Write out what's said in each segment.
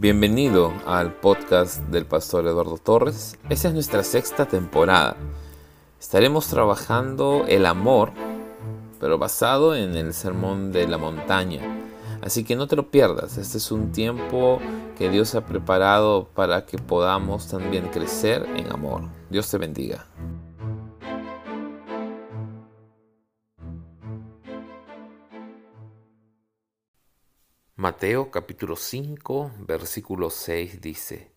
Bienvenido al podcast del pastor Eduardo Torres. Esta es nuestra sexta temporada. Estaremos trabajando el amor, pero basado en el sermón de la montaña. Así que no te lo pierdas. Este es un tiempo que Dios ha preparado para que podamos también crecer en amor. Dios te bendiga. Mateo capítulo 5, versículo 6 dice,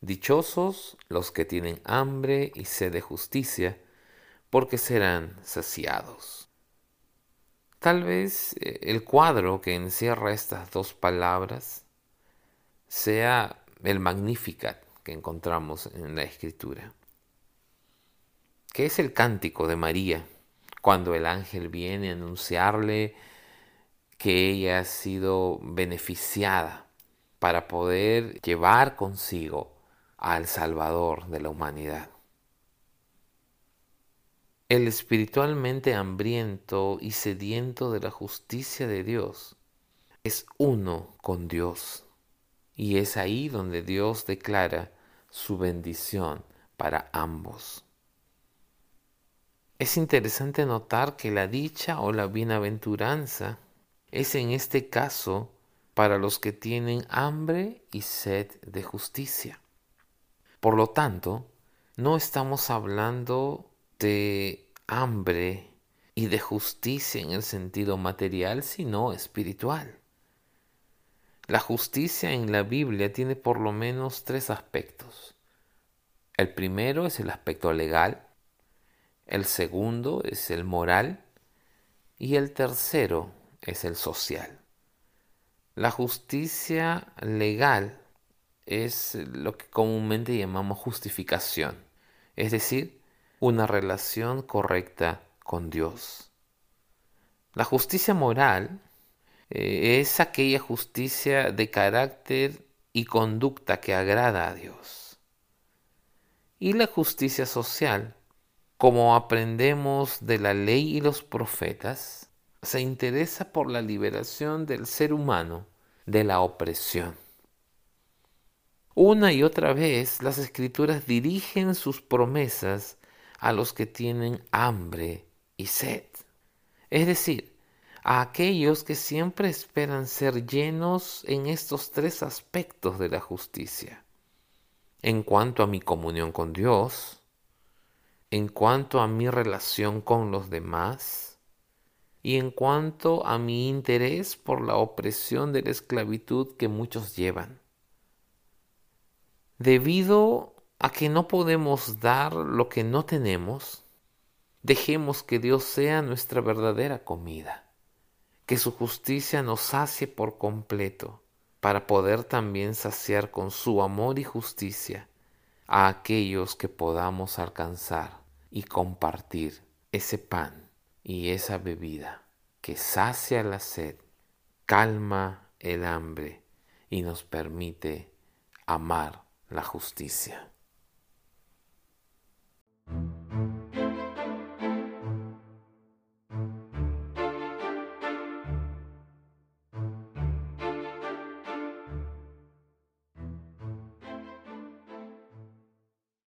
Dichosos los que tienen hambre y sed de justicia, porque serán saciados. Tal vez eh, el cuadro que encierra estas dos palabras sea el Magnificat que encontramos en la Escritura, que es el cántico de María, cuando el ángel viene a anunciarle que ella ha sido beneficiada para poder llevar consigo al Salvador de la humanidad. El espiritualmente hambriento y sediento de la justicia de Dios es uno con Dios. Y es ahí donde Dios declara su bendición para ambos. Es interesante notar que la dicha o la bienaventuranza es en este caso para los que tienen hambre y sed de justicia. Por lo tanto, no estamos hablando de hambre y de justicia en el sentido material, sino espiritual. La justicia en la Biblia tiene por lo menos tres aspectos. El primero es el aspecto legal, el segundo es el moral y el tercero es el social. La justicia legal es lo que comúnmente llamamos justificación, es decir, una relación correcta con Dios. La justicia moral eh, es aquella justicia de carácter y conducta que agrada a Dios. Y la justicia social, como aprendemos de la ley y los profetas, se interesa por la liberación del ser humano de la opresión. Una y otra vez las escrituras dirigen sus promesas a los que tienen hambre y sed, es decir, a aquellos que siempre esperan ser llenos en estos tres aspectos de la justicia. En cuanto a mi comunión con Dios, en cuanto a mi relación con los demás, y en cuanto a mi interés por la opresión de la esclavitud que muchos llevan. Debido a que no podemos dar lo que no tenemos, dejemos que Dios sea nuestra verdadera comida, que su justicia nos sacie por completo, para poder también saciar con su amor y justicia a aquellos que podamos alcanzar y compartir ese pan y esa bebida que sacia la sed, calma el hambre y nos permite amar la justicia.